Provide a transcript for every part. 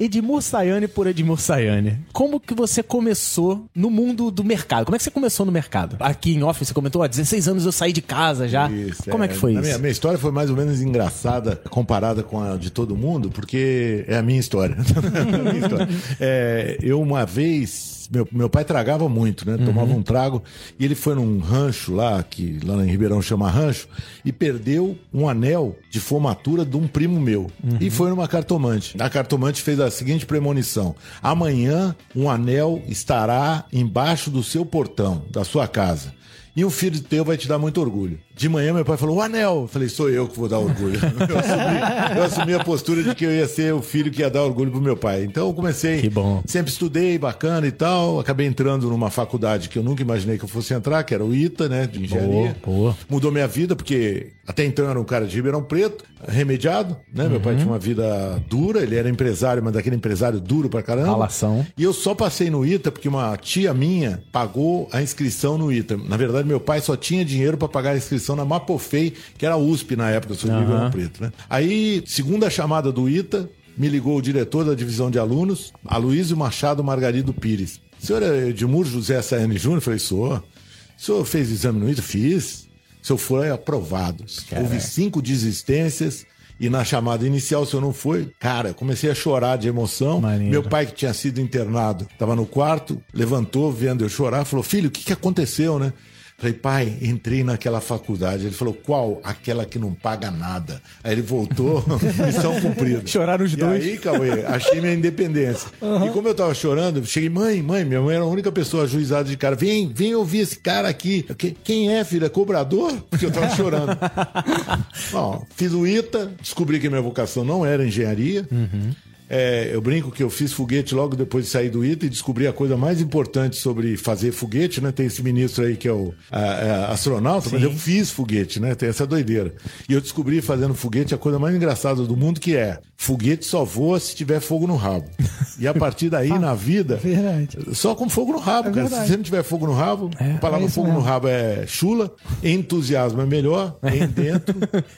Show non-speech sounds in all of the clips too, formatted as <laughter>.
Edmur Sayane por Edmur Sayane. Como que você começou no mundo do mercado? Como é que você começou no mercado? Aqui em off você comentou, há 16 anos eu saí de casa já. Isso, Como é, é que foi isso? Minha, minha, história foi mais ou menos engraçada comparada com a de todo mundo, porque é a minha história. <laughs> a minha história. É, eu uma vez meu, meu pai tragava muito, né? Tomava uhum. um trago e ele foi num rancho lá, que lá em Ribeirão chama rancho, e perdeu um anel de formatura de um primo meu. Uhum. E foi numa cartomante. A cartomante fez a seguinte premonição: amanhã um anel estará embaixo do seu portão, da sua casa. E um filho teu vai te dar muito orgulho. De manhã, meu pai falou: o anel. Eu falei: sou eu que vou dar orgulho. <laughs> Eu assumi, eu assumi, a postura de que eu ia ser o filho que ia dar orgulho pro meu pai. Então eu comecei. Que bom. Sempre estudei, bacana e tal. Acabei entrando numa faculdade que eu nunca imaginei que eu fosse entrar, que era o ITA, né? De engenharia. Boa, boa. Mudou minha vida, porque até então eu era um cara de Ribeirão Preto, remediado, né? Uhum. Meu pai uhum. tinha uma vida dura, ele era empresário, mas daquele empresário duro pra caramba. Relação. E eu só passei no ITA porque uma tia minha pagou a inscrição no ITA. Na verdade, meu pai só tinha dinheiro para pagar a inscrição na Mapofei que era a USP na época, de uhum. Ribeirão Preto, né? Aí, segunda chamada do ITA, me ligou o diretor da divisão de alunos, Aloysio Machado Margarido Pires. O senhor é Edmur José Saene Júnior? Eu falei, sou. O senhor fez exame no ITA? Fiz. O senhor foi aprovado. Caraca. Houve cinco desistências. E na chamada inicial, se eu não foi, cara, comecei a chorar de emoção. Maneiro. Meu pai, que tinha sido internado, estava no quarto, levantou, vendo eu chorar, falou: Filho, o que, que aconteceu, né? Falei, pai, entrei naquela faculdade. Ele falou, qual? Aquela que não paga nada. Aí ele voltou, <laughs> missão cumprida. Choraram os e dois. aí, Cauê, achei minha independência. Uhum. E como eu tava chorando, cheguei, mãe, mãe, minha mãe era a única pessoa ajuizada de cara. Vem, vem ouvir esse cara aqui. Quem é, filha? Cobrador? Porque eu tava chorando. <laughs> Bom, fiz o ITA, descobri que minha vocação não era engenharia. Uhum. É, eu brinco que eu fiz foguete logo depois de sair do ITA e descobri a coisa mais importante sobre fazer foguete, né? Tem esse ministro aí que é o a, a, astronauta, Sim. mas eu fiz foguete, né? Tem essa doideira. E eu descobri fazendo foguete a coisa mais engraçada do mundo que é foguete só voa se tiver fogo no rabo. <laughs> E a partir daí, ah, na vida, verdade. só com fogo no rabo, é cara. Verdade. Se você não tiver fogo no rabo, é, a palavra é fogo mesmo. no rabo é chula, entusiasmo é melhor, em <laughs> dentro,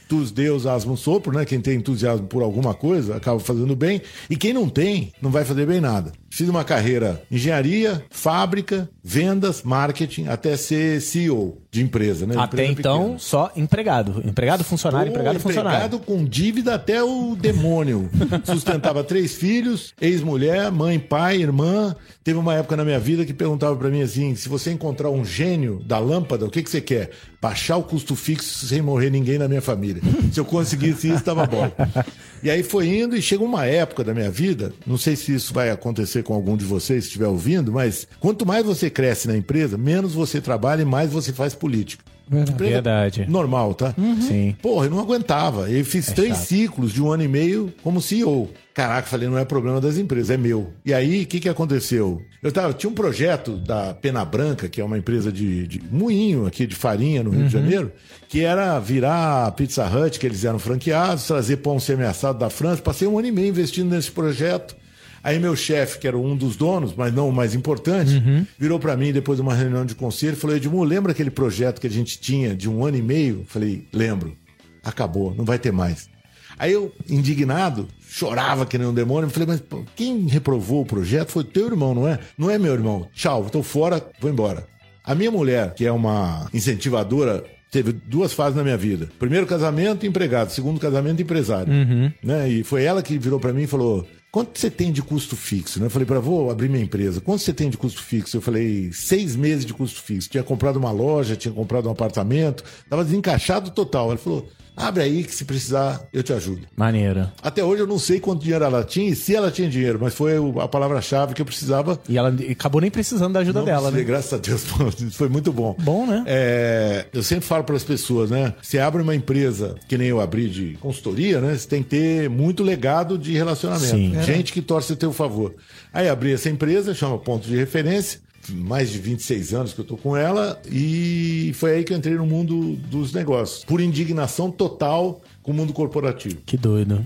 tus deus asmo sopro, né? Quem tem entusiasmo por alguma coisa acaba fazendo bem. E quem não tem, não vai fazer bem nada. Fiz uma carreira engenharia, fábrica, vendas, marketing, até ser CEO de empresa, né? Até empresa então, pequena. só empregado. Empregado, funcionário, Pô, empregado, funcionário. Empregado com dívida até o demônio. <laughs> Sustentava três filhos, ex-mulher, mãe, pai, irmã. Teve uma época na minha vida que perguntava para mim assim: se você encontrar um gênio da lâmpada, o que, que você quer? Baixar o custo fixo sem morrer ninguém na minha família. Se eu conseguisse isso, estava bom. E aí foi indo e chega uma época da minha vida, não sei se isso vai acontecer com algum de vocês, se estiver ouvindo, mas quanto mais você cresce na empresa, menos você trabalha e mais você faz política. Verdade. Normal, tá? Uhum. Sim. Porra, eu não aguentava. Eu fiz é três chato. ciclos de um ano e meio como CEO. Caraca, falei, não é problema das empresas, é meu. E aí, o que, que aconteceu? Eu tava, tinha um projeto da Pena Branca, que é uma empresa de, de moinho aqui de farinha no Rio uhum. de Janeiro, que era virar a Pizza Hut, que eles eram franqueados, trazer pão semi-assado da França. Passei um ano e meio investindo nesse projeto. Aí meu chefe, que era um dos donos, mas não o mais importante, uhum. virou para mim depois de uma reunião de conselho e falou: Edmundo, lembra aquele projeto que a gente tinha de um ano e meio? Falei, lembro. Acabou, não vai ter mais. Aí eu, indignado, chorava que nem um demônio. Falei, mas pô, quem reprovou o projeto foi teu irmão, não é? Não é meu irmão. Tchau, tô fora, vou embora. A minha mulher, que é uma incentivadora teve duas fases na minha vida. Primeiro casamento, empregado. Segundo casamento, empresário. Uhum. Né? E foi ela que virou para mim e falou: Quanto você tem de custo fixo? Né? Eu falei para vou abrir minha empresa. Quanto você tem de custo fixo? Eu falei, seis meses de custo fixo. Tinha comprado uma loja, tinha comprado um apartamento, estava desencaixado total. Ela falou, Abre aí que se precisar eu te ajudo. Maneira. Até hoje eu não sei quanto dinheiro ela tinha e se ela tinha dinheiro, mas foi a palavra-chave que eu precisava. E ela acabou nem precisando da ajuda não dela, né? Graças a Deus, <laughs> foi muito bom. Bom, né? É, eu sempre falo para as pessoas, né? Você abre uma empresa que nem eu abri de consultoria, né? Você tem que ter muito legado de relacionamento. Sim. Gente que torce a teu favor. Aí abri essa empresa, chama Ponto de Referência mais de 26 anos que eu tô com ela e foi aí que eu entrei no mundo dos negócios, por indignação total com o mundo corporativo. Que doido.